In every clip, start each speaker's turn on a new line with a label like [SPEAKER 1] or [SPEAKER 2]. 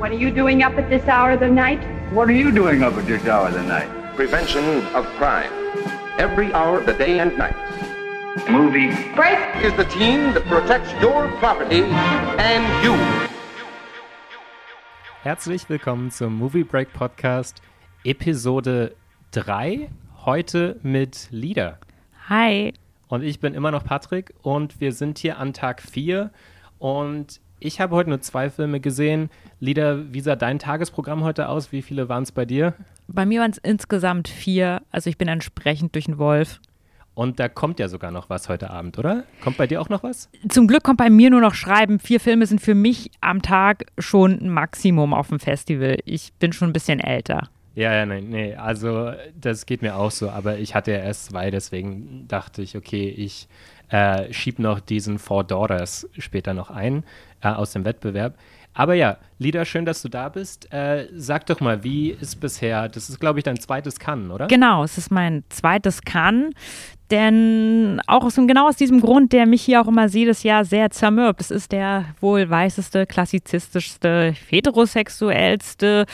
[SPEAKER 1] What are you doing up at this hour of the night?
[SPEAKER 2] What are you doing up at this hour of the night?
[SPEAKER 3] Prevention of crime. Every hour of the day and night.
[SPEAKER 2] Movie.
[SPEAKER 1] Break!
[SPEAKER 3] Is the team that protects your property and you.
[SPEAKER 4] Herzlich willkommen zum Movie Break Podcast, Episode 3. Heute mit Lieder.
[SPEAKER 5] Hi.
[SPEAKER 4] Und ich bin immer noch Patrick und wir sind hier an Tag 4 und ich habe heute nur zwei Filme gesehen. Lieder, wie sah dein Tagesprogramm heute aus? Wie viele waren es bei dir?
[SPEAKER 5] Bei mir waren es insgesamt vier. Also ich bin entsprechend durch den Wolf.
[SPEAKER 4] Und da kommt ja sogar noch was heute Abend, oder? Kommt bei dir auch noch was?
[SPEAKER 5] Zum Glück kommt bei mir nur noch Schreiben. Vier Filme sind für mich am Tag schon ein Maximum auf dem Festival. Ich bin schon ein bisschen älter.
[SPEAKER 4] Ja, ja, nein, nee, also das geht mir auch so, aber ich hatte ja erst zwei, deswegen dachte ich, okay, ich äh, schieb noch diesen Four Daughters später noch ein äh, aus dem Wettbewerb. Aber ja, Lida, schön, dass du da bist. Äh, sag doch mal, wie ist bisher, das ist, glaube ich, dein zweites Cannes, oder?
[SPEAKER 5] Genau, es ist mein zweites Cannes. Denn auch aus, genau aus diesem Grund, der mich hier auch immer jedes Jahr sehr zermürbt. Es ist der wohl weißeste, klassizistischste, heterosexuellste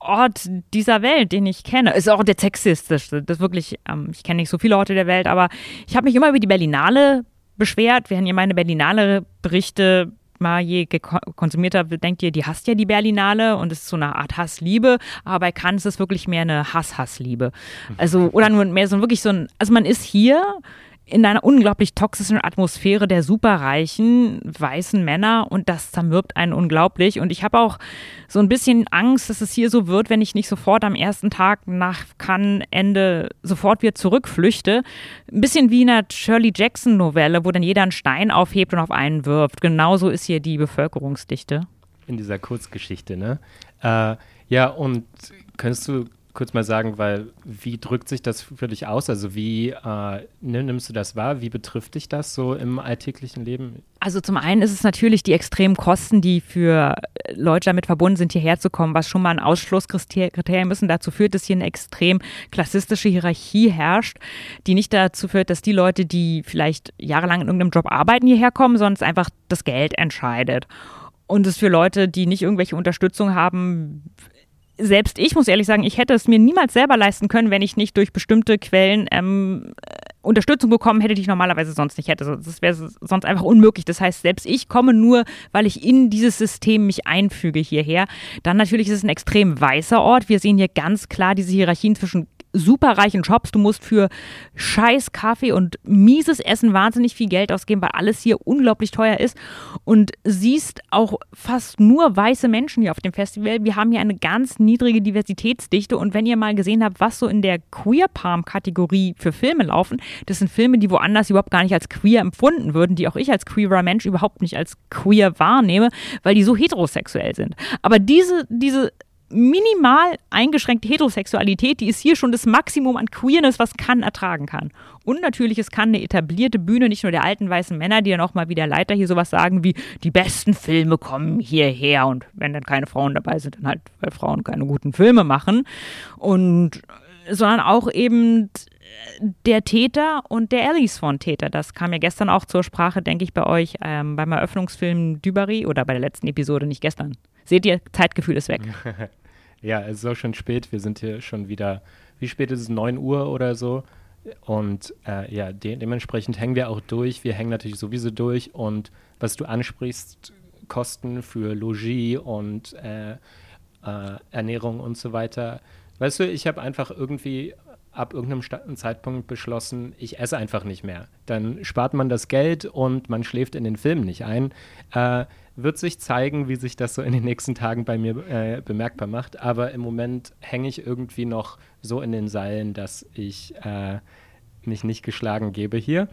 [SPEAKER 5] Ort dieser Welt, den ich kenne. Ist auch der sexistischste. Das wirklich, ähm, ich kenne nicht so viele Orte der Welt, aber ich habe mich immer über die Berlinale beschwert. Während ihr meine Berlinale-Berichte mal je konsumiert habt, denkt ihr, die hasst ja die Berlinale und es ist so eine Art Hassliebe, aber bei Cannes ist es wirklich mehr eine Hass-Hassliebe. Also, oder nur mehr so wirklich so ein, also man ist hier in einer unglaublich toxischen Atmosphäre der superreichen weißen Männer und das zermürbt einen unglaublich. Und ich habe auch so ein bisschen Angst, dass es hier so wird, wenn ich nicht sofort am ersten Tag nach Cannes Ende sofort wieder zurückflüchte. Ein bisschen wie in einer Shirley Jackson Novelle, wo dann jeder einen Stein aufhebt und auf einen wirft. Genauso ist hier die Bevölkerungsdichte.
[SPEAKER 4] In dieser Kurzgeschichte, ne? Äh, ja, und könntest du kurz mal sagen, weil wie drückt sich das für dich aus? Also wie äh, nimmst du das wahr? Wie betrifft dich das so im alltäglichen Leben?
[SPEAKER 5] Also zum einen ist es natürlich die extremen Kosten, die für Leute damit verbunden sind, hierher zu kommen, was schon mal ein Ausschlusskriterium ist und dazu führt, dass hier eine extrem klassistische Hierarchie herrscht, die nicht dazu führt, dass die Leute, die vielleicht jahrelang in irgendeinem Job arbeiten, hierher kommen, sondern es einfach das Geld entscheidet. Und es für Leute, die nicht irgendwelche Unterstützung haben, selbst ich muss ehrlich sagen, ich hätte es mir niemals selber leisten können, wenn ich nicht durch bestimmte Quellen ähm, Unterstützung bekommen hätte, die ich normalerweise sonst nicht hätte. Das wäre sonst einfach unmöglich. Das heißt, selbst ich komme nur, weil ich in dieses System mich einfüge hierher. Dann natürlich ist es ein extrem weißer Ort. Wir sehen hier ganz klar diese Hierarchien zwischen superreichen Jobs. Du musst für scheiß Kaffee und mieses Essen wahnsinnig viel Geld ausgeben, weil alles hier unglaublich teuer ist. Und siehst auch fast nur weiße Menschen hier auf dem Festival. Wir haben hier eine ganz niedrige Diversitätsdichte. Und wenn ihr mal gesehen habt, was so in der Queer Palm-Kategorie für Filme laufen, das sind Filme, die woanders überhaupt gar nicht als queer empfunden würden, die auch ich als queerer Mensch überhaupt nicht als queer wahrnehme, weil die so heterosexuell sind. Aber diese, diese minimal eingeschränkte Heterosexualität, die ist hier schon das Maximum an Queerness, was kann ertragen kann. Und natürlich, es kann eine etablierte Bühne, nicht nur der alten weißen Männer, die dann auch mal wie der Leiter hier sowas sagen wie, die besten Filme kommen hierher. Und wenn dann keine Frauen dabei sind, dann halt, weil Frauen keine guten Filme machen. Und, sondern auch eben der Täter und der Alice von Täter. Das kam ja gestern auch zur Sprache, denke ich, bei euch ähm, beim Eröffnungsfilm Dubarry oder bei der letzten Episode, nicht gestern. Seht ihr, Zeitgefühl ist weg.
[SPEAKER 4] ja, es ist auch schon spät. Wir sind hier schon wieder, wie spät ist es? 9 Uhr oder so. Und äh, ja, de dementsprechend hängen wir auch durch. Wir hängen natürlich sowieso durch. Und was du ansprichst, Kosten für Logis und äh, äh, Ernährung und so weiter. Weißt du, ich habe einfach irgendwie ab irgendeinem Zeitpunkt beschlossen, ich esse einfach nicht mehr. Dann spart man das Geld und man schläft in den Filmen nicht ein. Äh, wird sich zeigen, wie sich das so in den nächsten Tagen bei mir äh, bemerkbar macht. Aber im Moment hänge ich irgendwie noch so in den Seilen, dass ich äh, mich nicht geschlagen gebe hier.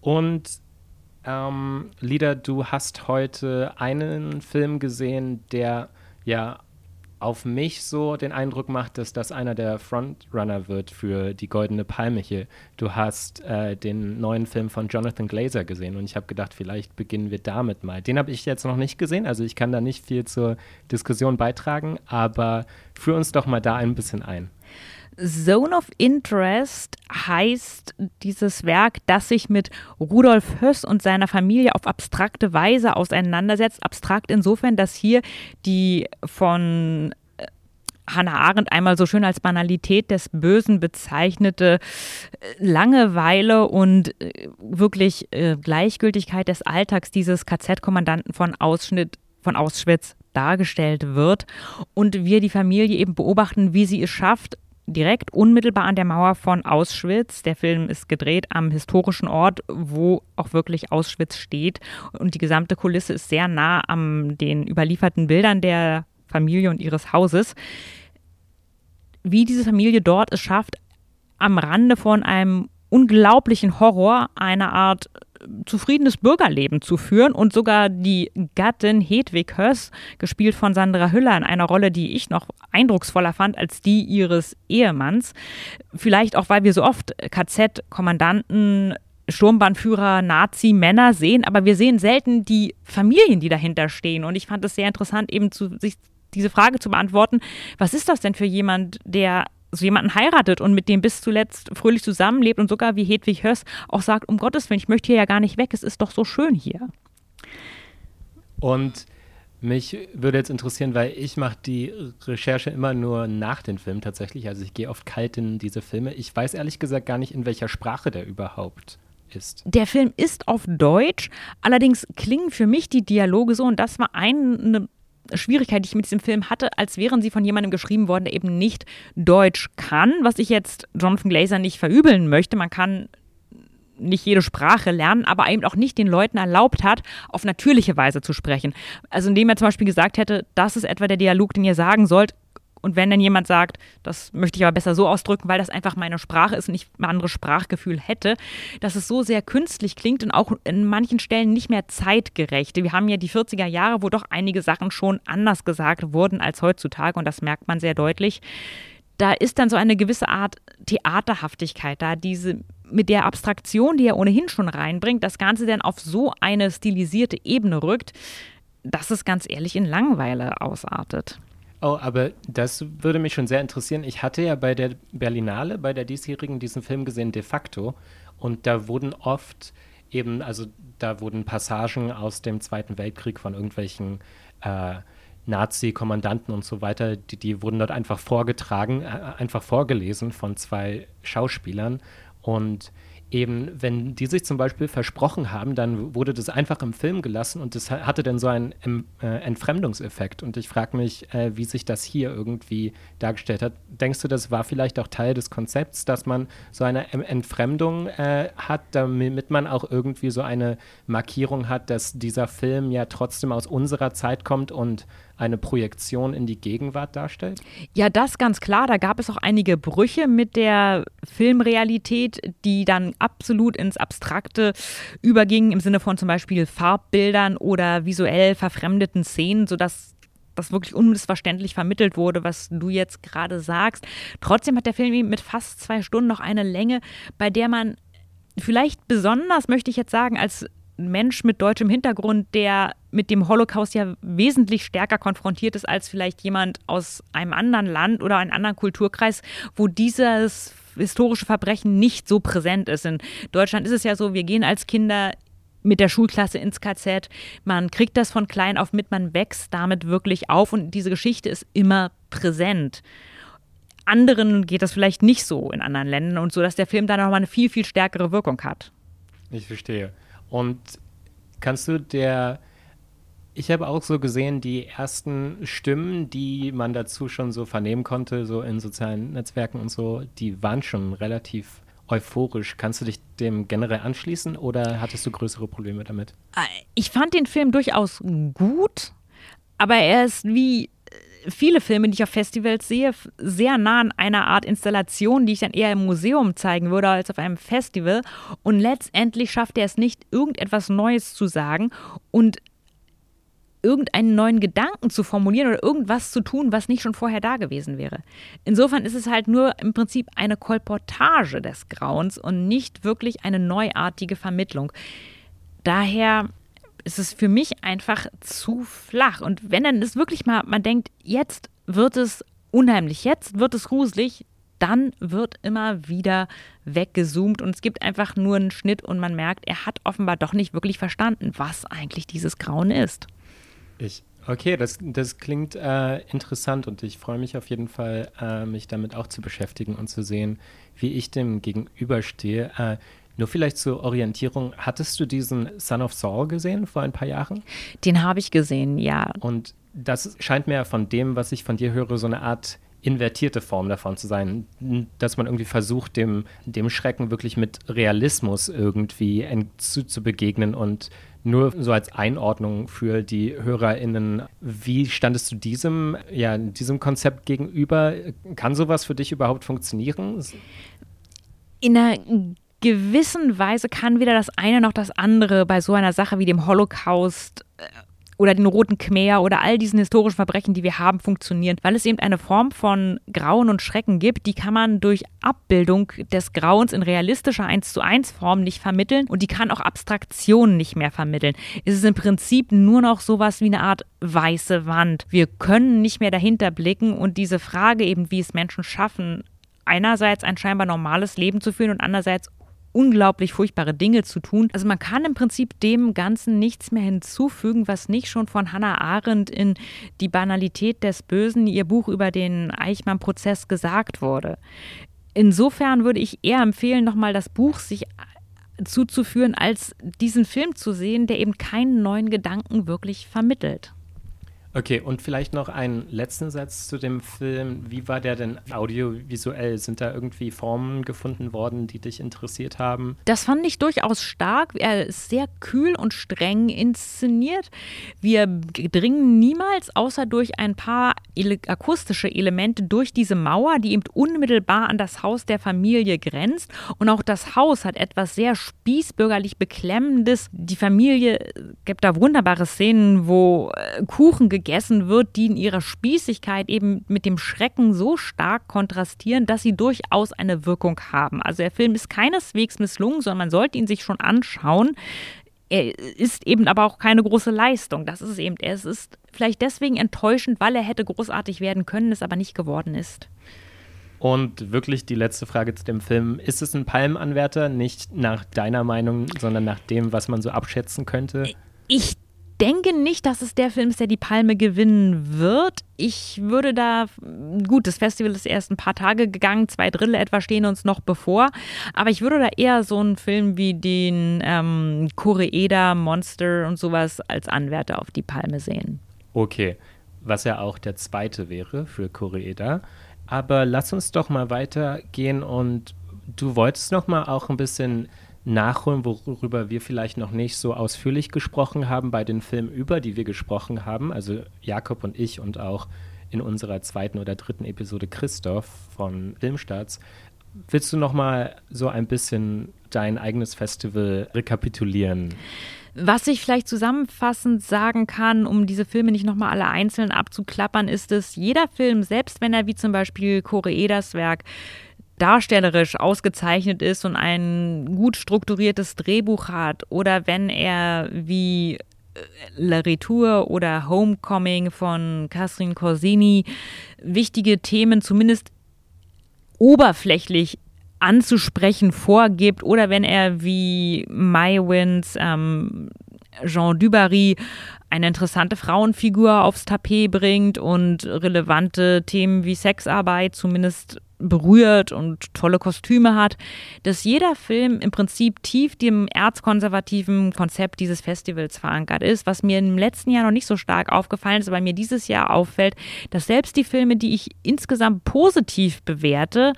[SPEAKER 4] Und ähm, Lida, du hast heute einen Film gesehen, der ja auf mich so den Eindruck macht, dass das einer der Frontrunner wird für die Goldene Palme hier. Du hast äh, den neuen Film von Jonathan Glazer gesehen und ich habe gedacht, vielleicht beginnen wir damit mal. Den habe ich jetzt noch nicht gesehen, also ich kann da nicht viel zur Diskussion beitragen, aber führ uns doch mal da ein bisschen ein.
[SPEAKER 5] Zone of Interest heißt dieses Werk, das sich mit Rudolf Höss und seiner Familie auf abstrakte Weise auseinandersetzt. Abstrakt insofern, dass hier die von äh, Hannah Arendt einmal so schön als Banalität des Bösen bezeichnete äh, Langeweile und äh, wirklich Gleichgültigkeit des Alltags dieses KZ-Kommandanten von, von Auschwitz dargestellt wird und wir die Familie eben beobachten, wie sie es schafft, direkt unmittelbar an der Mauer von Auschwitz. Der Film ist gedreht am historischen Ort, wo auch wirklich Auschwitz steht. Und die gesamte Kulisse ist sehr nah an den überlieferten Bildern der Familie und ihres Hauses. Wie diese Familie dort es schafft, am Rande von einem unglaublichen Horror eine Art zufriedenes Bürgerleben zu führen und sogar die Gattin Hedwig Höss, gespielt von Sandra Hüller, in einer Rolle, die ich noch eindrucksvoller fand als die ihres Ehemanns. Vielleicht auch, weil wir so oft KZ-Kommandanten Sturmbahnführer, Nazi-Männer sehen, aber wir sehen selten die Familien, die dahinter stehen. Und ich fand es sehr interessant, eben zu, sich diese Frage zu beantworten, was ist das denn für jemand, der so jemanden heiratet und mit dem bis zuletzt fröhlich zusammenlebt und sogar wie Hedwig Höss auch sagt, um Gottes Willen, ich möchte hier ja gar nicht weg, es ist doch so schön hier.
[SPEAKER 4] Und mich würde jetzt interessieren, weil ich mache die Recherche immer nur nach den Filmen tatsächlich. Also ich gehe oft kalt in diese Filme. Ich weiß ehrlich gesagt gar nicht, in welcher Sprache der überhaupt ist.
[SPEAKER 5] Der Film ist auf Deutsch, allerdings klingen für mich die Dialoge so, und das war eine Schwierigkeit, die ich mit diesem Film hatte, als wären sie von jemandem geschrieben worden, der eben nicht Deutsch kann, was ich jetzt Jonathan Glazer nicht verübeln möchte. Man kann nicht jede Sprache lernen, aber eben auch nicht den Leuten erlaubt hat, auf natürliche Weise zu sprechen. Also indem er zum Beispiel gesagt hätte, das ist etwa der Dialog, den ihr sagen sollt, und wenn dann jemand sagt, das möchte ich aber besser so ausdrücken, weil das einfach meine Sprache ist und ich ein anderes Sprachgefühl hätte, dass es so sehr künstlich klingt und auch in manchen Stellen nicht mehr zeitgerecht. Wir haben ja die 40er Jahre, wo doch einige Sachen schon anders gesagt wurden als heutzutage und das merkt man sehr deutlich. Da ist dann so eine gewisse Art Theaterhaftigkeit da, diese mit der Abstraktion, die er ohnehin schon reinbringt, das Ganze dann auf so eine stilisierte Ebene rückt, dass es ganz ehrlich in Langweile ausartet.
[SPEAKER 4] Oh, aber das würde mich schon sehr interessieren. Ich hatte ja bei der Berlinale, bei der diesjährigen, diesen Film gesehen, de facto. Und da wurden oft eben, also da wurden Passagen aus dem Zweiten Weltkrieg von irgendwelchen äh, Nazi-Kommandanten und so weiter, die, die wurden dort einfach vorgetragen, äh, einfach vorgelesen von zwei Schauspielern. Und eben, wenn die sich zum Beispiel versprochen haben, dann wurde das einfach im Film gelassen und das hatte dann so einen äh, Entfremdungseffekt. Und ich frage mich, äh, wie sich das hier irgendwie dargestellt hat. Denkst du, das war vielleicht auch Teil des Konzepts, dass man so eine Entfremdung äh, hat, damit man auch irgendwie so eine Markierung hat, dass dieser Film ja trotzdem aus unserer Zeit kommt und eine Projektion in die Gegenwart darstellt?
[SPEAKER 5] Ja, das ganz klar. Da gab es auch einige Brüche mit der Filmrealität, die dann absolut ins Abstrakte übergingen, im Sinne von zum Beispiel Farbbildern oder visuell verfremdeten Szenen, sodass das wirklich unmissverständlich vermittelt wurde, was du jetzt gerade sagst. Trotzdem hat der Film mit fast zwei Stunden noch eine Länge, bei der man vielleicht besonders, möchte ich jetzt sagen, als Mensch mit deutschem Hintergrund, der mit dem Holocaust ja wesentlich stärker konfrontiert ist als vielleicht jemand aus einem anderen Land oder einem anderen Kulturkreis, wo dieses historische Verbrechen nicht so präsent ist. In Deutschland ist es ja so, wir gehen als Kinder mit der Schulklasse ins KZ. Man kriegt das von klein auf mit, man wächst damit wirklich auf und diese Geschichte ist immer präsent. Anderen geht das vielleicht nicht so in anderen Ländern und so, dass der Film da nochmal eine viel, viel stärkere Wirkung hat.
[SPEAKER 4] Ich verstehe. Und kannst du der, ich habe auch so gesehen, die ersten Stimmen, die man dazu schon so vernehmen konnte, so in sozialen Netzwerken und so, die waren schon relativ euphorisch. Kannst du dich dem generell anschließen oder hattest du größere Probleme damit?
[SPEAKER 5] Ich fand den Film durchaus gut, aber er ist wie viele Filme, die ich auf Festivals sehe, sehr nah an einer Art Installation, die ich dann eher im Museum zeigen würde als auf einem Festival. Und letztendlich schafft er es nicht, irgendetwas Neues zu sagen und irgendeinen neuen Gedanken zu formulieren oder irgendwas zu tun, was nicht schon vorher da gewesen wäre. Insofern ist es halt nur im Prinzip eine Kolportage des Grauens und nicht wirklich eine neuartige Vermittlung. Daher ist es für mich einfach zu flach. Und wenn dann ist wirklich mal, man denkt, jetzt wird es unheimlich, jetzt wird es gruselig, dann wird immer wieder weggezoomt und es gibt einfach nur einen Schnitt und man merkt, er hat offenbar doch nicht wirklich verstanden, was eigentlich dieses Grauen ist.
[SPEAKER 4] Ich, okay, das, das klingt äh, interessant und ich freue mich auf jeden Fall, äh, mich damit auch zu beschäftigen und zu sehen, wie ich dem gegenüberstehe. Äh, nur vielleicht zur Orientierung, hattest du diesen Son of Saul gesehen vor ein paar Jahren?
[SPEAKER 5] Den habe ich gesehen, ja.
[SPEAKER 4] Und das scheint mir von dem, was ich von dir höre, so eine Art invertierte Form davon zu sein, dass man irgendwie versucht, dem, dem Schrecken wirklich mit Realismus irgendwie zu, zu begegnen und nur so als Einordnung für die HörerInnen, wie standest du diesem, ja, diesem Konzept gegenüber? Kann sowas für dich überhaupt funktionieren?
[SPEAKER 5] In einer gewissen Weise kann weder das eine noch das andere bei so einer Sache wie dem Holocaust äh, oder den Roten Khmer oder all diesen historischen Verbrechen, die wir haben, funktionieren, weil es eben eine Form von Grauen und Schrecken gibt, die kann man durch Abbildung des Grauens in realistischer 1 zu 1 Form nicht vermitteln und die kann auch Abstraktionen nicht mehr vermitteln. Es ist im Prinzip nur noch sowas wie eine Art weiße Wand. Wir können nicht mehr dahinter blicken und diese Frage eben, wie es Menschen schaffen, einerseits ein scheinbar normales Leben zu führen und andererseits unglaublich furchtbare Dinge zu tun. Also man kann im Prinzip dem Ganzen nichts mehr hinzufügen, was nicht schon von Hannah Arendt in Die Banalität des Bösen, ihr Buch über den Eichmann-Prozess gesagt wurde. Insofern würde ich eher empfehlen, nochmal das Buch sich zuzuführen, als diesen Film zu sehen, der eben keinen neuen Gedanken wirklich vermittelt.
[SPEAKER 4] Okay, und vielleicht noch einen letzten Satz zu dem Film. Wie war der denn audiovisuell? Sind da irgendwie Formen gefunden worden, die dich interessiert haben?
[SPEAKER 5] Das fand ich durchaus stark. Er ist sehr kühl und streng inszeniert. Wir dringen niemals, außer durch ein paar ele akustische Elemente, durch diese Mauer, die eben unmittelbar an das Haus der Familie grenzt. Und auch das Haus hat etwas sehr spießbürgerlich Beklemmendes. Die Familie gibt da wunderbare Szenen, wo äh, Kuchen gegessen gegessen wird, die in ihrer Spießigkeit eben mit dem Schrecken so stark kontrastieren, dass sie durchaus eine Wirkung haben. Also der Film ist keineswegs misslungen, sondern man sollte ihn sich schon anschauen. Er ist eben aber auch keine große Leistung. Das ist es eben. Es ist vielleicht deswegen enttäuschend, weil er hätte großartig werden können, es aber nicht geworden ist.
[SPEAKER 4] Und wirklich die letzte Frage zu dem Film. Ist es ein Palmenanwärter? Nicht nach deiner Meinung, sondern nach dem, was man so abschätzen könnte?
[SPEAKER 5] Ich denke nicht, dass es der Film ist, der die Palme gewinnen wird. Ich würde da, gut, das Festival ist erst ein paar Tage gegangen, zwei Drittel etwa stehen uns noch bevor, aber ich würde da eher so einen Film wie den ähm, Koreeda, Monster und sowas als Anwärter auf die Palme sehen.
[SPEAKER 4] Okay, was ja auch der zweite wäre für Koreeda. Aber lass uns doch mal weitergehen und du wolltest noch mal auch ein bisschen nachholen, worüber wir vielleicht noch nicht so ausführlich gesprochen haben bei den Filmen, über die wir gesprochen haben. Also Jakob und ich und auch in unserer zweiten oder dritten Episode Christoph von Filmstarts. Willst du noch mal so ein bisschen dein eigenes Festival rekapitulieren?
[SPEAKER 5] Was ich vielleicht zusammenfassend sagen kann, um diese Filme nicht nochmal alle einzeln abzuklappern, ist es, jeder Film, selbst wenn er wie zum Beispiel Koreedas Werk darstellerisch ausgezeichnet ist und ein gut strukturiertes Drehbuch hat oder wenn er wie äh, La Retour oder Homecoming von Catherine Corsini wichtige Themen zumindest oberflächlich anzusprechen vorgibt oder wenn er wie Maywins ähm, Jean Dubarry eine interessante Frauenfigur aufs Tapet bringt und relevante Themen wie Sexarbeit zumindest berührt und tolle Kostüme hat, dass jeder Film im Prinzip tief dem erzkonservativen Konzept dieses Festivals verankert ist, was mir im letzten Jahr noch nicht so stark aufgefallen ist, aber mir dieses Jahr auffällt, dass selbst die Filme, die ich insgesamt positiv bewerte,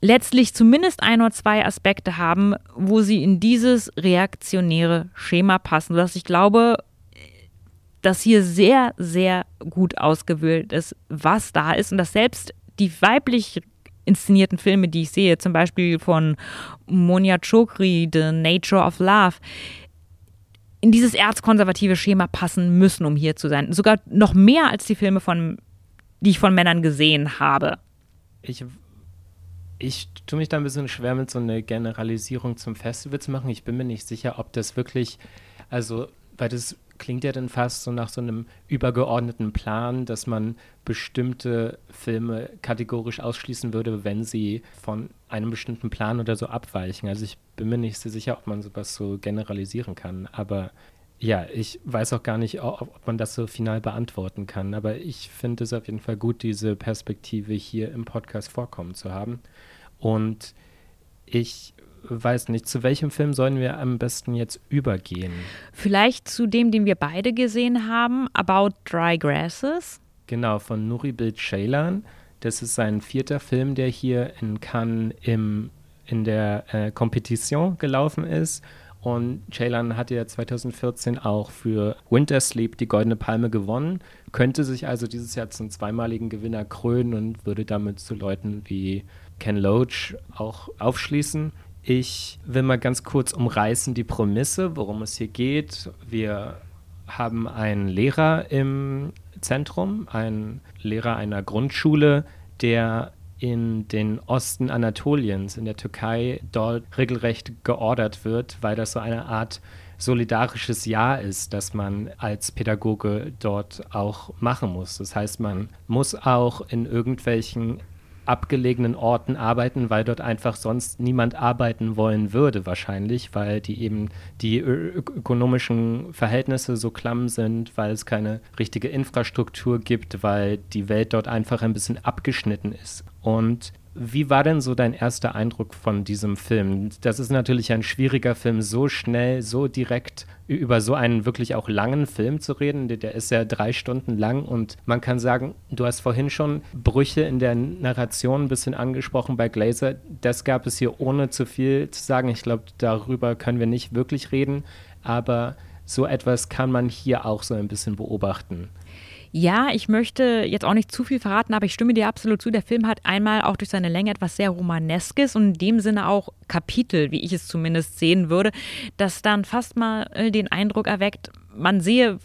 [SPEAKER 5] letztlich zumindest ein oder zwei Aspekte haben, wo sie in dieses reaktionäre Schema passen, sodass ich glaube, dass hier sehr, sehr gut ausgewählt ist, was da ist und dass selbst die weiblich inszenierten Filme, die ich sehe, zum Beispiel von Monia Chokri, The Nature of Love, in dieses erzkonservative Schema passen müssen, um hier zu sein. Sogar noch mehr als die Filme von, die ich von Männern gesehen habe.
[SPEAKER 4] Ich, ich tue mich da ein bisschen schwer mit so einer Generalisierung zum Festival zu machen. Ich bin mir nicht sicher, ob das wirklich, also weil das klingt ja dann fast so nach so einem übergeordneten Plan, dass man bestimmte Filme kategorisch ausschließen würde, wenn sie von einem bestimmten Plan oder so abweichen. Also ich bin mir nicht so sicher, ob man sowas so generalisieren kann. Aber ja, ich weiß auch gar nicht, ob man das so final beantworten kann. Aber ich finde es auf jeden Fall gut, diese Perspektive hier im Podcast vorkommen zu haben. Und ich weiß nicht, zu welchem Film sollen wir am besten jetzt übergehen?
[SPEAKER 5] Vielleicht zu dem, den wir beide gesehen haben, About Dry Grasses.
[SPEAKER 4] Genau, von Nuri Bild Ceylan. Das ist sein vierter Film, der hier in Cannes im, in der äh, Competition gelaufen ist. Und Ceylan hat ja 2014 auch für Winter Sleep die Goldene Palme gewonnen, könnte sich also dieses Jahr zum zweimaligen Gewinner krönen und würde damit zu Leuten wie Ken Loach auch aufschließen. Ich will mal ganz kurz umreißen die Prämisse, worum es hier geht. Wir haben einen Lehrer im Zentrum, einen Lehrer einer Grundschule, der in den Osten Anatoliens, in der Türkei, dort regelrecht geordert wird, weil das so eine Art solidarisches Jahr ist, das man als Pädagoge dort auch machen muss. Das heißt, man muss auch in irgendwelchen abgelegenen Orten arbeiten, weil dort einfach sonst niemand arbeiten wollen würde wahrscheinlich, weil die eben die ökonomischen Verhältnisse so klamm sind, weil es keine richtige Infrastruktur gibt, weil die Welt dort einfach ein bisschen abgeschnitten ist. Und wie war denn so dein erster Eindruck von diesem Film? Das ist natürlich ein schwieriger Film, so schnell, so direkt über so einen wirklich auch langen Film zu reden. Der ist ja drei Stunden lang und man kann sagen, du hast vorhin schon Brüche in der Narration ein bisschen angesprochen bei Glazer. Das gab es hier ohne zu viel zu sagen. Ich glaube, darüber können wir nicht wirklich reden, aber so etwas kann man hier auch so ein bisschen beobachten.
[SPEAKER 5] Ja, ich möchte jetzt auch nicht zu viel verraten, aber ich stimme dir absolut zu. Der Film hat einmal auch durch seine Länge etwas sehr Romaneskes und in dem Sinne auch Kapitel, wie ich es zumindest sehen würde, das dann fast mal den Eindruck erweckt, man sehe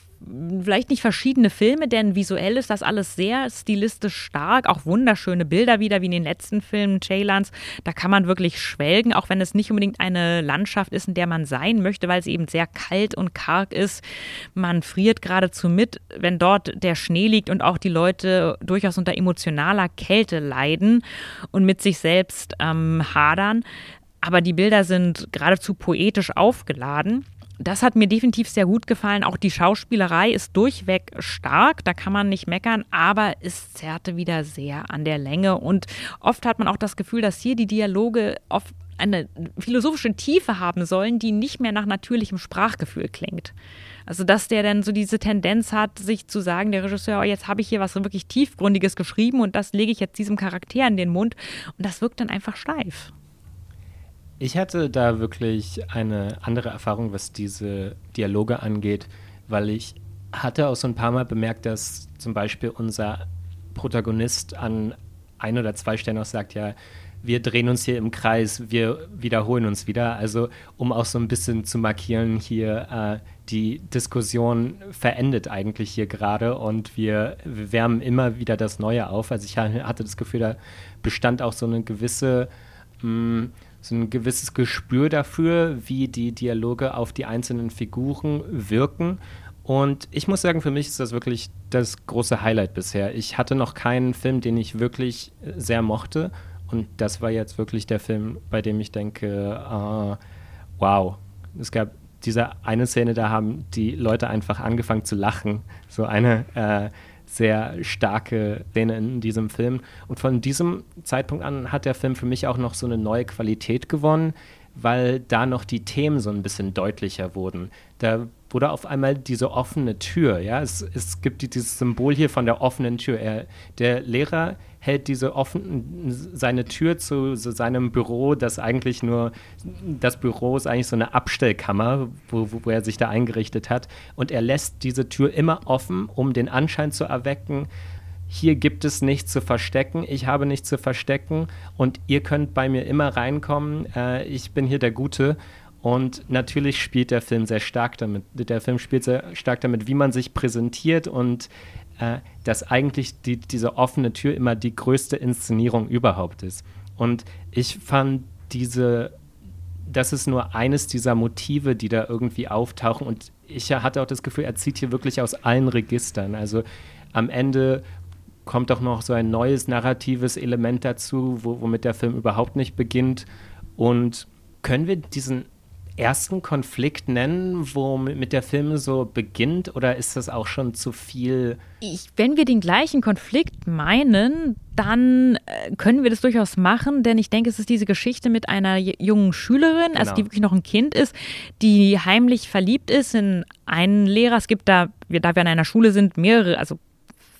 [SPEAKER 5] vielleicht nicht verschiedene Filme, denn visuell ist das alles sehr stilistisch stark, auch wunderschöne Bilder wieder, wie in den letzten Filmen Chaylans. Da kann man wirklich schwelgen, auch wenn es nicht unbedingt eine Landschaft ist, in der man sein möchte, weil es eben sehr kalt und karg ist. Man friert geradezu mit, wenn dort der Schnee liegt und auch die Leute durchaus unter emotionaler Kälte leiden und mit sich selbst ähm, hadern. Aber die Bilder sind geradezu poetisch aufgeladen das hat mir definitiv sehr gut gefallen. Auch die Schauspielerei ist durchweg stark, da kann man nicht meckern, aber es zerrte wieder sehr an der Länge. Und oft hat man auch das Gefühl, dass hier die Dialoge oft eine philosophische Tiefe haben sollen, die nicht mehr nach natürlichem Sprachgefühl klingt. Also, dass der dann so diese Tendenz hat, sich zu sagen, der Regisseur, oh, jetzt habe ich hier was wirklich Tiefgründiges geschrieben und das lege ich jetzt diesem Charakter in den Mund. Und das wirkt dann einfach steif.
[SPEAKER 4] Ich hatte da wirklich eine andere Erfahrung, was diese Dialoge angeht, weil ich hatte auch so ein paar Mal bemerkt, dass zum Beispiel unser Protagonist an ein oder zwei Stellen auch sagt, ja, wir drehen uns hier im Kreis, wir wiederholen uns wieder. Also um auch so ein bisschen zu markieren, hier äh, die Diskussion verendet eigentlich hier gerade und wir, wärmen immer wieder das Neue auf. Also ich hatte das Gefühl, da bestand auch so eine gewisse mh, hm, so ein gewisses Gespür dafür, wie die Dialoge auf die einzelnen Figuren wirken. Und ich muss sagen, für mich ist das wirklich das große Highlight bisher. Ich hatte noch keinen Film, den ich wirklich sehr mochte. Und das war jetzt wirklich der Film, bei dem ich denke, uh, wow, es gab diese eine Szene, da haben die Leute einfach angefangen zu lachen. So eine äh, sehr starke Szene in diesem Film. Und von diesem Zeitpunkt an hat der Film für mich auch noch so eine neue Qualität gewonnen, weil da noch die Themen so ein bisschen deutlicher wurden. Da wurde auf einmal diese offene Tür, ja, es, es gibt dieses Symbol hier von der offenen Tür. Er, der Lehrer hält diese offen, seine Tür zu so seinem Büro, das eigentlich nur, das Büro ist eigentlich so eine Abstellkammer, wo, wo er sich da eingerichtet hat. Und er lässt diese Tür immer offen, um den Anschein zu erwecken, hier gibt es nichts zu verstecken, ich habe nichts zu verstecken und ihr könnt bei mir immer reinkommen, äh, ich bin hier der Gute. Und natürlich spielt der Film sehr stark damit. Der Film spielt sehr stark damit, wie man sich präsentiert und äh, dass eigentlich die, diese offene Tür immer die größte Inszenierung überhaupt ist. Und ich fand diese das ist nur eines dieser Motive, die da irgendwie auftauchen. Und ich hatte auch das Gefühl, er zieht hier wirklich aus allen Registern. Also am Ende kommt auch noch so ein neues narratives Element dazu, wo, womit der Film überhaupt nicht beginnt. Und können wir diesen ersten Konflikt nennen, wo mit der Film so beginnt, oder ist das auch schon zu viel?
[SPEAKER 5] Ich, wenn wir den gleichen Konflikt meinen, dann äh, können wir das durchaus machen, denn ich denke, es ist diese Geschichte mit einer jungen Schülerin, genau. also die wirklich noch ein Kind ist, die heimlich verliebt ist in einen Lehrer. Es gibt da, da wir an einer Schule sind, mehrere, also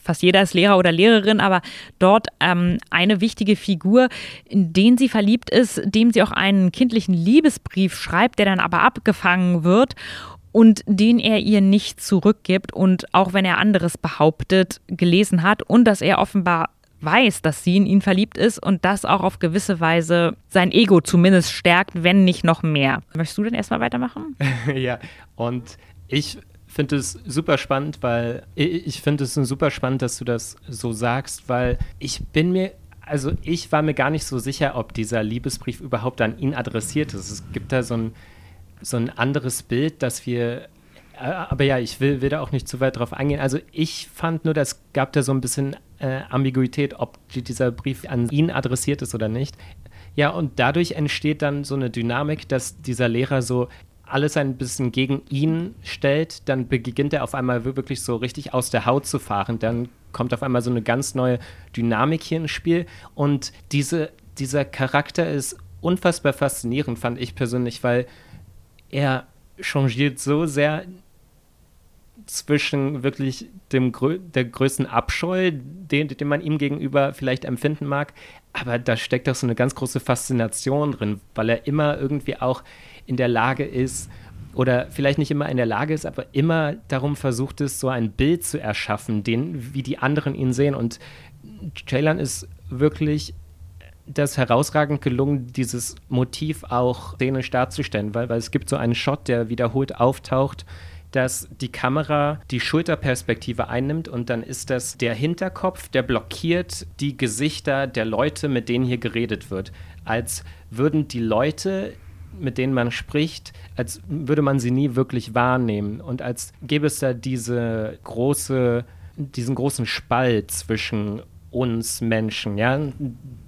[SPEAKER 5] fast jeder ist Lehrer oder Lehrerin, aber dort ähm, eine wichtige Figur, in den sie verliebt ist, dem sie auch einen kindlichen Liebesbrief schreibt, der dann aber abgefangen wird und den er ihr nicht zurückgibt und auch wenn er anderes behauptet, gelesen hat und dass er offenbar weiß, dass sie in ihn verliebt ist und das auch auf gewisse Weise sein Ego zumindest stärkt, wenn nicht noch mehr. Möchtest du denn erstmal weitermachen?
[SPEAKER 4] ja, und ich finde es super spannend, weil ich finde es super spannend, dass du das so sagst, weil ich bin mir also ich war mir gar nicht so sicher, ob dieser Liebesbrief überhaupt an ihn adressiert ist. Es gibt da so ein, so ein anderes Bild, dass wir, äh, aber ja, ich will, will da auch nicht zu weit drauf eingehen. Also ich fand nur, das gab da so ein bisschen äh, Ambiguität, ob dieser Brief an ihn adressiert ist oder nicht. Ja, und dadurch entsteht dann so eine Dynamik, dass dieser Lehrer so alles ein bisschen gegen ihn stellt, dann beginnt er auf einmal wirklich so richtig aus der Haut zu fahren. Dann kommt auf einmal so eine ganz neue Dynamik hier ins Spiel. Und diese, dieser Charakter ist unfassbar faszinierend, fand ich persönlich, weil er changiert so sehr zwischen wirklich dem der größten Abscheu, den, den man ihm gegenüber vielleicht empfinden mag, aber da steckt auch so eine ganz große Faszination drin, weil er immer irgendwie auch in der Lage ist, oder vielleicht nicht immer in der Lage ist, aber immer darum versucht ist, so ein Bild zu erschaffen, den, wie die anderen ihn sehen. Und Ceylan ist wirklich das herausragend gelungen, dieses Motiv auch szenisch darzustellen, weil, weil es gibt so einen Shot, der wiederholt auftaucht, dass die Kamera die Schulterperspektive einnimmt und dann ist das der Hinterkopf, der blockiert die Gesichter der Leute, mit denen hier geredet wird. Als würden die Leute mit denen man spricht, als würde man sie nie wirklich wahrnehmen und als gäbe es da diese große, diesen großen Spalt zwischen uns Menschen, ja,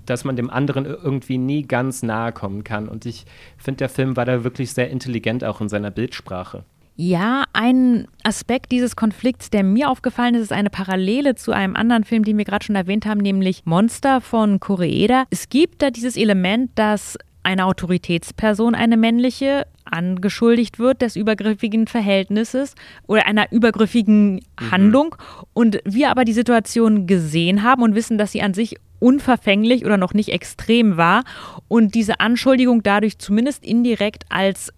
[SPEAKER 4] dass man dem anderen irgendwie nie ganz nahe kommen kann. Und ich finde, der Film war da wirklich sehr intelligent auch in seiner Bildsprache.
[SPEAKER 5] Ja, ein Aspekt dieses Konflikts, der mir aufgefallen ist, ist eine Parallele zu einem anderen Film, den wir gerade schon erwähnt haben, nämlich Monster von Koreeda. Es gibt da dieses Element, dass eine Autoritätsperson, eine männliche, angeschuldigt wird des übergriffigen Verhältnisses oder einer übergriffigen mhm. Handlung und wir aber die Situation gesehen haben und wissen, dass sie an sich unverfänglich oder noch nicht extrem war und diese Anschuldigung dadurch zumindest indirekt als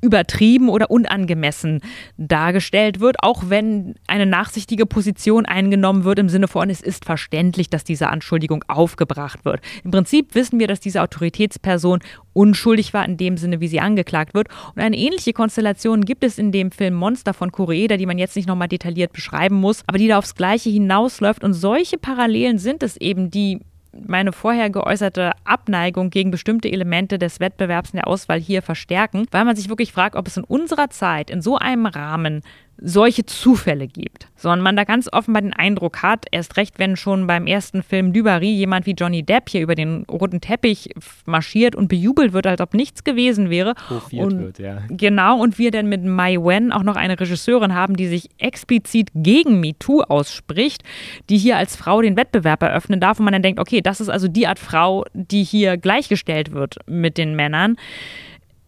[SPEAKER 5] übertrieben oder unangemessen dargestellt wird, auch wenn eine nachsichtige Position eingenommen wird im Sinne von, es ist verständlich, dass diese Anschuldigung aufgebracht wird. Im Prinzip wissen wir, dass diese Autoritätsperson unschuldig war in dem Sinne, wie sie angeklagt wird. Und eine ähnliche Konstellation gibt es in dem Film Monster von Koreeda, die man jetzt nicht nochmal detailliert beschreiben muss, aber die da aufs Gleiche hinausläuft. Und solche Parallelen sind es eben, die meine vorher geäußerte Abneigung gegen bestimmte Elemente des Wettbewerbs in der Auswahl hier verstärken, weil man sich wirklich fragt, ob es in unserer Zeit, in so einem Rahmen, solche Zufälle gibt, sondern man da ganz offenbar den Eindruck hat, erst recht, wenn schon beim ersten Film Dubarry jemand wie Johnny Depp hier über den roten Teppich marschiert und bejubelt wird, als ob nichts gewesen wäre.
[SPEAKER 4] Hofiert und, wird, ja.
[SPEAKER 5] Genau, und wir dann mit Mai Wen auch noch eine Regisseurin haben, die sich explizit gegen MeToo ausspricht, die hier als Frau den Wettbewerb eröffnen darf und man dann denkt, okay, das ist also die Art Frau, die hier gleichgestellt wird mit den Männern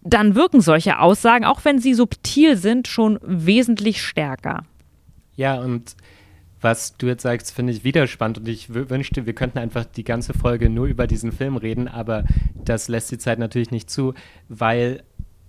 [SPEAKER 5] dann wirken solche Aussagen, auch wenn sie subtil sind, schon wesentlich stärker.
[SPEAKER 4] Ja, und was du jetzt sagst, finde ich wieder spannend und ich wünschte, wir könnten einfach die ganze Folge nur über diesen Film reden, aber das lässt die Zeit natürlich nicht zu, weil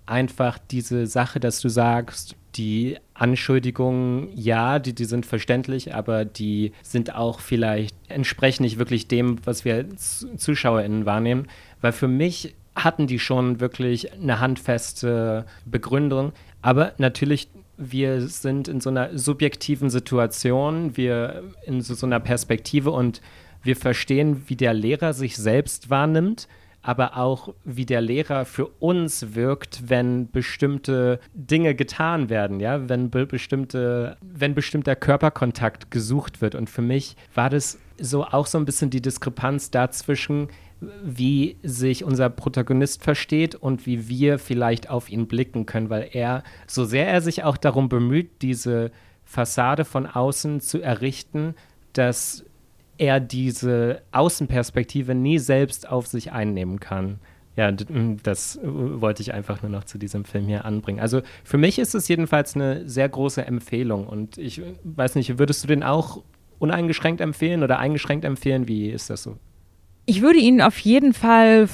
[SPEAKER 4] einfach diese Sache, dass du sagst, die Anschuldigungen, ja, die, die sind verständlich, aber die sind auch vielleicht, entsprechen nicht wirklich dem, was wir als ZuschauerInnen wahrnehmen, weil für mich hatten die schon wirklich eine handfeste Begründung. Aber natürlich, wir sind in so einer subjektiven Situation, wir in so, so einer Perspektive und wir verstehen, wie der Lehrer sich selbst wahrnimmt. aber auch wie der Lehrer für uns wirkt, wenn bestimmte Dinge getan werden, ja, wenn be bestimmte, wenn bestimmter Körperkontakt gesucht wird. Und für mich war das so auch so ein bisschen die Diskrepanz dazwischen, wie sich unser Protagonist versteht und wie wir vielleicht auf ihn blicken können, weil er, so sehr er sich auch darum bemüht, diese Fassade von außen zu errichten, dass er diese Außenperspektive nie selbst auf sich einnehmen kann. Ja, das wollte ich einfach nur noch zu diesem Film hier anbringen. Also für mich ist es jedenfalls eine sehr große Empfehlung und ich weiß nicht, würdest du den auch uneingeschränkt empfehlen oder eingeschränkt empfehlen? Wie ist das so?
[SPEAKER 5] Ich würde ihn auf jeden Fall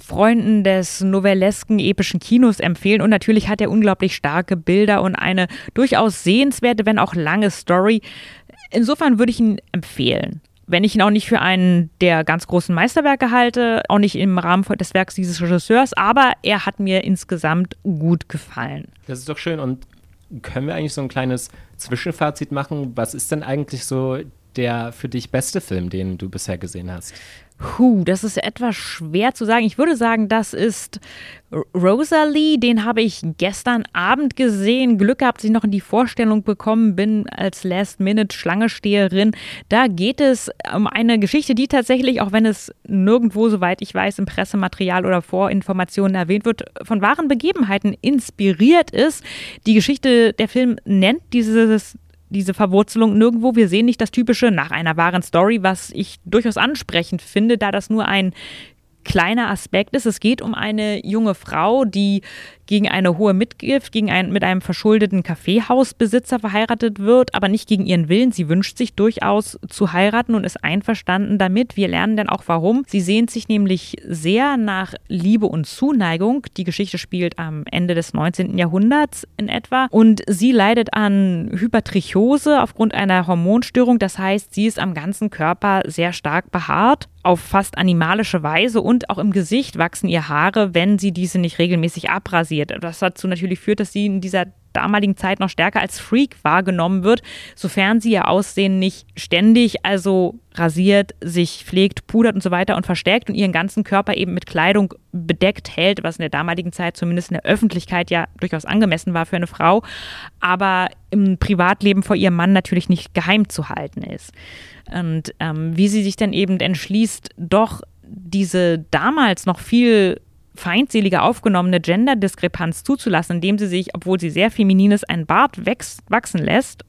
[SPEAKER 5] Freunden des novellesken epischen Kinos empfehlen und natürlich hat er unglaublich starke Bilder und eine durchaus sehenswerte, wenn auch lange Story. Insofern würde ich ihn empfehlen. Wenn ich ihn auch nicht für einen der ganz großen Meisterwerke halte, auch nicht im Rahmen des Werks dieses Regisseurs, aber er hat mir insgesamt gut gefallen.
[SPEAKER 4] Das ist doch schön. Und können wir eigentlich so ein kleines Zwischenfazit machen? Was ist denn eigentlich so der für dich beste Film, den du bisher gesehen hast?
[SPEAKER 5] Puh, das ist etwas schwer zu sagen. Ich würde sagen, das ist Rosalie. Den habe ich gestern Abend gesehen. Glück gehabt, dass ich noch in die Vorstellung bekommen bin als Last-Minute-Schlange-Steherin. Da geht es um eine Geschichte, die tatsächlich, auch wenn es nirgendwo, soweit ich weiß, im Pressematerial oder Vorinformationen erwähnt wird, von wahren Begebenheiten inspiriert ist. Die Geschichte, der Film nennt dieses diese Verwurzelung nirgendwo. Wir sehen nicht das typische nach einer wahren Story, was ich durchaus ansprechend finde, da das nur ein kleiner Aspekt ist. Es geht um eine junge Frau, die gegen eine hohe Mitgift, gegen ein, mit einem verschuldeten Kaffeehausbesitzer verheiratet wird, aber nicht gegen ihren Willen. Sie wünscht sich durchaus zu heiraten und ist einverstanden damit. Wir lernen dann auch warum. Sie sehnt sich nämlich sehr nach Liebe und Zuneigung. Die Geschichte spielt am Ende des 19. Jahrhunderts in etwa und sie leidet an Hypertrichose aufgrund einer Hormonstörung. Das heißt, sie ist am ganzen Körper sehr stark behaart auf fast animalische Weise und auch im Gesicht wachsen ihr Haare, wenn sie diese nicht regelmäßig abrasiert passiert. Was dazu natürlich führt, dass sie in dieser damaligen Zeit noch stärker als Freak wahrgenommen wird, sofern sie ihr Aussehen nicht ständig, also rasiert, sich pflegt, pudert und so weiter und verstärkt und ihren ganzen Körper eben mit Kleidung bedeckt hält, was in der damaligen Zeit zumindest in der Öffentlichkeit ja durchaus angemessen war für eine Frau, aber im Privatleben vor ihrem Mann natürlich nicht geheim zu halten ist. Und ähm, wie sie sich dann eben entschließt, doch diese damals noch viel feindseliger aufgenommene Gender-Diskrepanz zuzulassen, indem sie sich, obwohl sie sehr feminin ist, einen Bart wächst, wachsen lässt.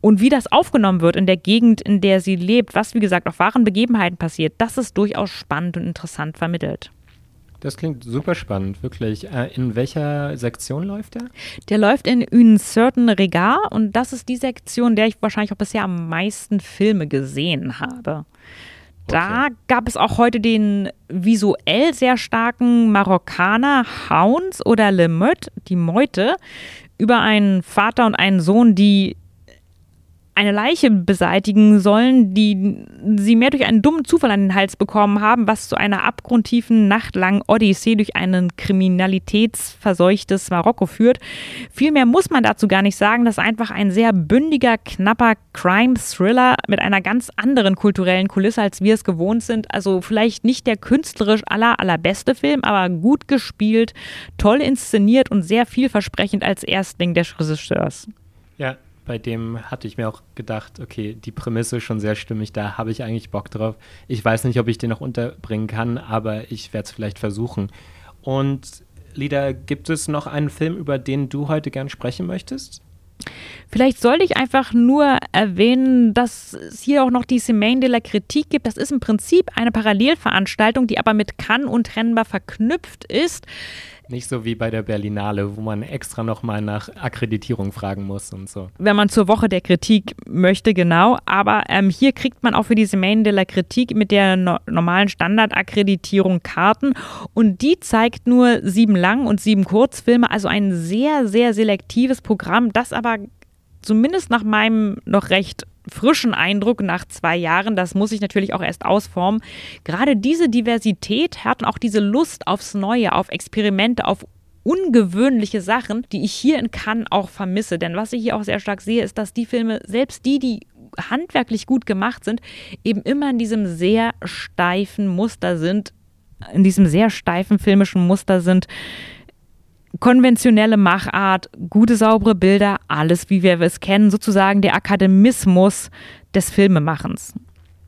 [SPEAKER 5] Und wie das aufgenommen wird in der Gegend, in der sie lebt, was wie gesagt auf wahren Begebenheiten passiert, das ist durchaus spannend und interessant vermittelt.
[SPEAKER 4] Das klingt super spannend, wirklich. Äh, in welcher Sektion läuft der?
[SPEAKER 5] Der läuft in Un certain regard und das ist die Sektion, der ich wahrscheinlich auch bisher am meisten Filme gesehen habe. Da okay. gab es auch heute den visuell sehr starken Marokkaner Hounds oder Le Meute, die Meute, über einen Vater und einen Sohn, die eine Leiche beseitigen sollen, die sie mehr durch einen dummen Zufall an den Hals bekommen haben, was zu einer abgrundtiefen, nachtlangen Odyssee durch ein kriminalitätsverseuchtes Marokko führt. Vielmehr muss man dazu gar nicht sagen, dass einfach ein sehr bündiger, knapper Crime-Thriller mit einer ganz anderen kulturellen Kulisse, als wir es gewohnt sind. Also vielleicht nicht der künstlerisch aller, allerbeste Film, aber gut gespielt, toll inszeniert und sehr vielversprechend als Erstling des Regisseurs.
[SPEAKER 4] Ja, bei dem hatte ich mir auch gedacht, okay, die Prämisse ist schon sehr stimmig, da habe ich eigentlich Bock drauf. Ich weiß nicht, ob ich den noch unterbringen kann, aber ich werde es vielleicht versuchen. Und Lida, gibt es noch einen Film, über den du heute gern sprechen möchtest?
[SPEAKER 5] Vielleicht sollte ich einfach nur erwähnen, dass es hier auch noch die Semaine de la Kritik gibt. Das ist im Prinzip eine Parallelveranstaltung, die aber mit Cannes untrennbar verknüpft ist.
[SPEAKER 4] Nicht so wie bei der Berlinale, wo man extra nochmal nach Akkreditierung fragen muss und so.
[SPEAKER 5] Wenn man zur Woche der Kritik möchte, genau. Aber ähm, hier kriegt man auch für diese Main de la Kritik mit der no normalen Standardakkreditierung Karten. Und die zeigt nur sieben Lang- und sieben Kurzfilme. Also ein sehr, sehr selektives Programm, das aber zumindest nach meinem noch recht frischen Eindruck nach zwei Jahren, das muss ich natürlich auch erst ausformen. Gerade diese Diversität hat auch diese Lust aufs Neue, auf Experimente, auf ungewöhnliche Sachen, die ich hier in Cannes auch vermisse. Denn was ich hier auch sehr stark sehe, ist, dass die Filme, selbst die, die handwerklich gut gemacht sind, eben immer in diesem sehr steifen Muster sind, in diesem sehr steifen filmischen Muster sind. Konventionelle Machart, gute, saubere Bilder, alles wie wir es kennen, sozusagen der Akademismus des Filmemachens.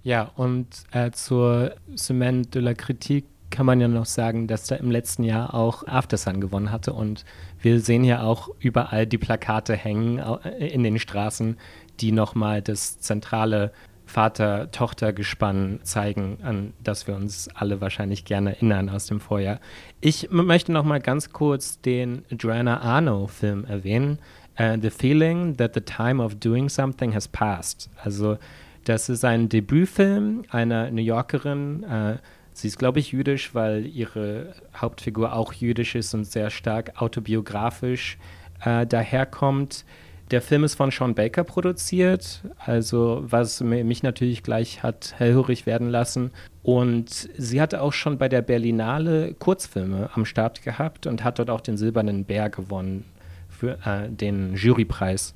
[SPEAKER 4] Ja, und äh, zur Semaine de la Critique kann man ja noch sagen, dass da im letzten Jahr auch Aftersun gewonnen hatte. Und wir sehen ja auch überall die Plakate hängen äh, in den Straßen, die nochmal das zentrale Vater-Tochter-Gespann zeigen, an das wir uns alle wahrscheinlich gerne erinnern aus dem Vorjahr. Ich möchte noch mal ganz kurz den Joanna Arno-Film erwähnen. Uh, the Feeling that the Time of Doing Something Has Passed. Also, das ist ein Debütfilm einer New Yorkerin. Uh, sie ist, glaube ich, jüdisch, weil ihre Hauptfigur auch jüdisch ist und sehr stark autobiografisch uh, daherkommt. Der Film ist von Sean Baker produziert, also was mich natürlich gleich hat hellhörig werden lassen. Und sie hatte auch schon bei der Berlinale Kurzfilme am Start gehabt und hat dort auch den Silbernen Bär gewonnen für äh, den Jurypreis.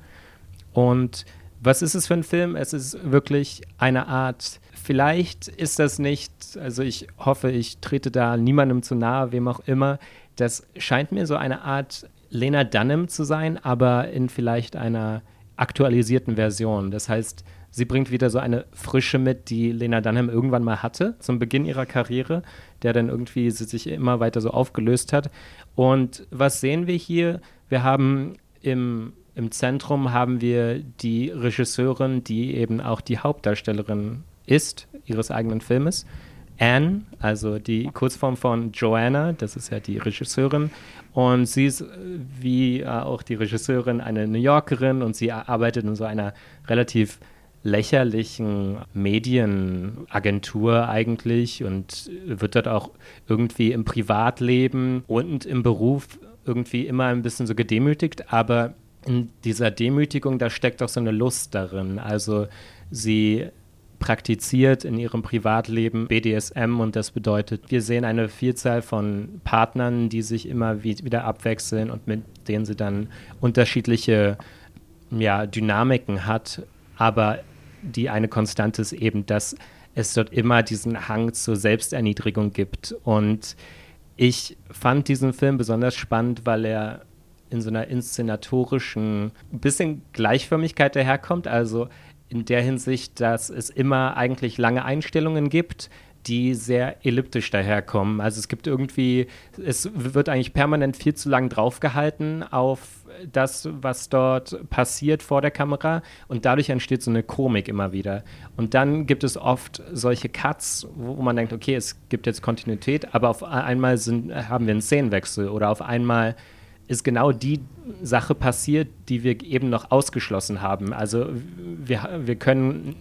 [SPEAKER 4] Und was ist es für ein Film? Es ist wirklich eine Art, vielleicht ist das nicht, also ich hoffe, ich trete da niemandem zu nahe, wem auch immer. Das scheint mir so eine Art Lena Dunham zu sein, aber in vielleicht einer aktualisierten Version. Das heißt, sie bringt wieder so eine Frische mit, die Lena Dunham irgendwann mal hatte, zum Beginn ihrer Karriere, der dann irgendwie sich immer weiter so aufgelöst hat. Und was sehen wir hier? Wir haben im, im Zentrum haben wir die Regisseurin, die eben auch die Hauptdarstellerin ist ihres eigenen Filmes. Anne, also die Kurzform von Joanna, das ist ja die Regisseurin. Und sie ist, wie auch die Regisseurin, eine New Yorkerin und sie arbeitet in so einer relativ lächerlichen Medienagentur eigentlich und wird dort auch irgendwie im Privatleben und im Beruf irgendwie immer ein bisschen so gedemütigt, aber in dieser Demütigung, da steckt auch so eine Lust darin. Also sie praktiziert in ihrem Privatleben BDSM und das bedeutet, wir sehen eine Vielzahl von Partnern, die sich immer wieder abwechseln und mit denen sie dann unterschiedliche ja, Dynamiken hat, aber die eine Konstante ist eben, dass es dort immer diesen Hang zur Selbsterniedrigung gibt und ich fand diesen Film besonders spannend, weil er in so einer inszenatorischen bisschen Gleichförmigkeit daherkommt. Also in der Hinsicht, dass es immer eigentlich lange Einstellungen gibt, die sehr elliptisch daherkommen. Also es gibt irgendwie, es wird eigentlich permanent viel zu lang draufgehalten auf das, was dort passiert vor der Kamera und dadurch entsteht so eine Komik immer wieder. Und dann gibt es oft solche Cuts, wo man denkt, okay, es gibt jetzt Kontinuität, aber auf einmal sind, haben wir einen Szenenwechsel oder auf einmal ist genau die Sache passiert, die wir eben noch ausgeschlossen haben. Also wir, wir können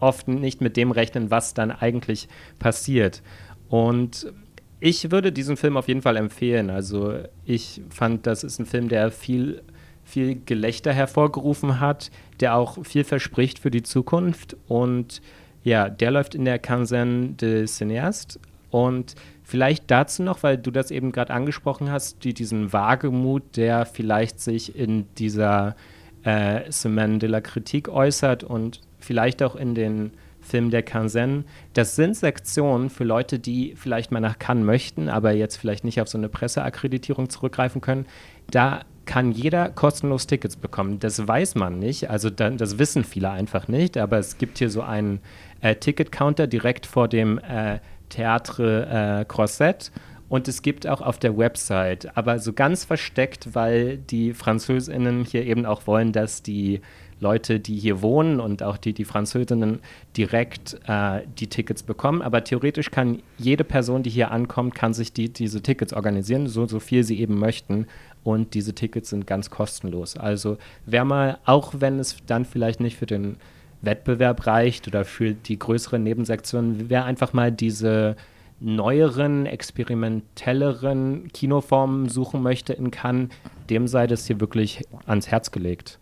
[SPEAKER 4] oft nicht mit dem rechnen, was dann eigentlich passiert. Und ich würde diesen Film auf jeden Fall empfehlen. Also ich fand, das ist ein Film, der viel, viel Gelächter hervorgerufen hat, der auch viel verspricht für die Zukunft. Und ja, der läuft in der Canzen de Cineast. Und Vielleicht dazu noch, weil du das eben gerade angesprochen hast, die, diesen Wagemut, der vielleicht sich in dieser äh, Semaine de la Critique äußert und vielleicht auch in den Film der Kansen. Das sind Sektionen für Leute, die vielleicht mal nach Cannes möchten, aber jetzt vielleicht nicht auf so eine Presseakkreditierung zurückgreifen können. Da kann jeder kostenlos Tickets bekommen. Das weiß man nicht, also da, das wissen viele einfach nicht, aber es gibt hier so einen äh, Ticket-Counter direkt vor dem äh, Theatre äh, Croisette. Und es gibt auch auf der Website, aber so ganz versteckt, weil die Französinnen hier eben auch wollen, dass die Leute, die hier wohnen und auch die, die Französinnen direkt äh, die Tickets bekommen. Aber theoretisch kann jede Person, die hier ankommt, kann sich die, diese Tickets organisieren, so, so viel sie eben möchten. Und diese Tickets sind ganz kostenlos. Also wer mal, auch wenn es dann vielleicht nicht für den Wettbewerb reicht oder für die größeren Nebensektionen, wer einfach mal diese neueren, experimentelleren Kinoformen suchen möchte in Cannes, dem sei das hier wirklich ans Herz gelegt.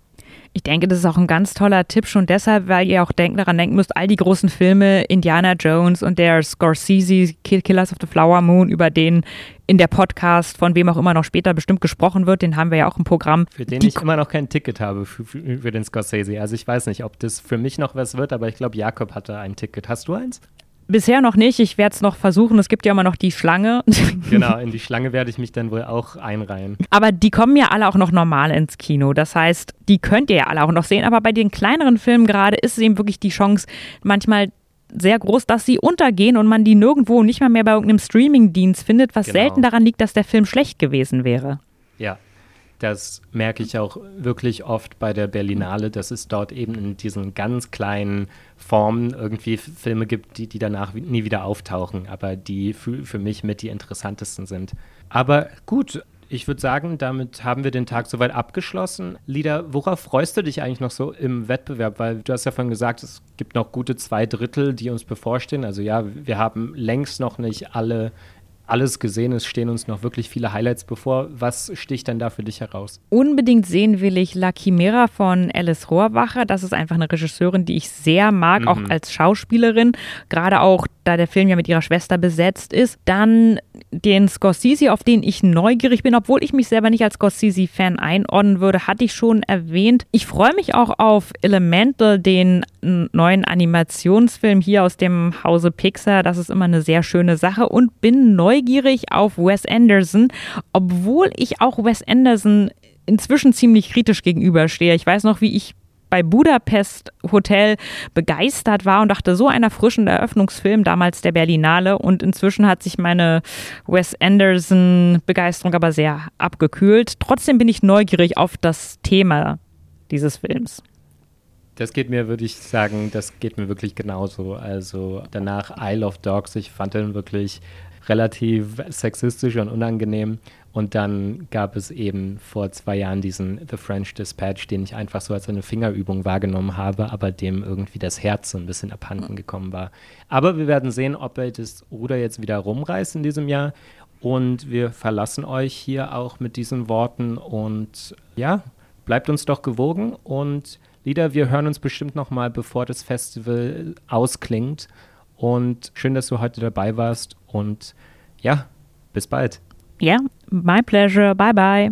[SPEAKER 5] Ich denke, das ist auch ein ganz toller Tipp, schon deshalb, weil ihr auch denk, daran denken müsst, all die großen Filme, Indiana Jones und der Scorsese, Killers of the Flower Moon, über den in der Podcast, von wem auch immer noch später bestimmt gesprochen wird, den haben wir ja auch im Programm.
[SPEAKER 4] Für den ich immer noch kein Ticket habe, für, für, für, den Scorsese. Also ich weiß nicht, ob das für mich noch was wird, aber ich glaube, Jakob hatte ein Ticket. Hast du eins?
[SPEAKER 5] Bisher noch nicht. Ich werde es noch versuchen. Es gibt ja immer noch die Schlange.
[SPEAKER 4] Genau, in die Schlange werde ich mich dann wohl auch einreihen.
[SPEAKER 5] Aber die kommen ja alle auch noch normal ins Kino. Das heißt, die könnt ihr ja alle auch noch sehen. Aber bei den kleineren Filmen gerade ist es eben wirklich die Chance, manchmal sehr groß, dass sie untergehen und man die nirgendwo nicht mal mehr bei irgendeinem Streamingdienst findet, was
[SPEAKER 4] Genau.
[SPEAKER 5] selten daran liegt, dass der Film schlecht gewesen wäre.
[SPEAKER 4] Ja, das merke ich auch wirklich oft bei der Berlinale, dass es dort eben in diesen ganz kleinen Formen irgendwie Filme gibt, die, die danach nie wieder auftauchen, aber die für, für mich mit die interessantesten sind. Aber gut, ich würde sagen, damit haben wir den Tag soweit abgeschlossen. Lida, worauf freust du dich eigentlich noch so im Wettbewerb? Weil du hast ja vorhin gesagt, es gibt noch gute zwei Drittel, die uns bevorstehen. Also ja, wir haben längst noch nicht alle alles gesehen. Es stehen uns noch wirklich viele Highlights bevor. Was sticht denn da für dich heraus?
[SPEAKER 5] Unbedingt sehen will ich La Chimera von Alice Rohrwacher. Das ist einfach eine Regisseurin, die ich sehr mag, auch als Schauspielerin. Gerade auch, da der Film ja mit ihrer Schwester besetzt ist. Dann den Scorsese, auf den ich neugierig bin, obwohl ich mich selber nicht als Scorsese-Fan einordnen würde, hatte ich schon erwähnt. Ich freue mich auch auf Elemental, den neuen Animationsfilm hier aus dem Hause Pixar. Das ist immer eine sehr schöne Sache und bin neugierig auf Wes Anderson, obwohl ich auch Wes Anderson inzwischen ziemlich kritisch gegenüberstehe. Ich weiß noch, wie ich bei Budapest Hotel begeistert war und dachte, so ein erfrischender Eröffnungsfilm, damals der Berlinale. Und inzwischen hat sich meine Wes Anderson-Begeisterung aber sehr abgekühlt. Trotzdem bin ich neugierig auf das Thema dieses Films.
[SPEAKER 4] Das geht mir, würde ich sagen, das geht mir wirklich genauso. Also danach Isle of Dogs, ich fand den wirklich relativ sexistisch und unangenehm. Und dann gab es eben vor zwei Jahren diesen The French Dispatch, den ich einfach so als eine Fingerübung wahrgenommen habe, aber dem irgendwie das Herz so ein bisschen abhanden gekommen war. Aber wir werden sehen, ob er das Ruder jetzt wieder rumreißt in diesem Jahr. Und wir verlassen euch hier auch mit diesen Worten. Und ja, bleibt uns doch gewogen. Und Lieder, wir hören uns bestimmt noch mal, bevor das Festival ausklingt. Und schön, dass du heute dabei warst. Und ja, bis bald.
[SPEAKER 5] Ja, my pleasure. Bye bye.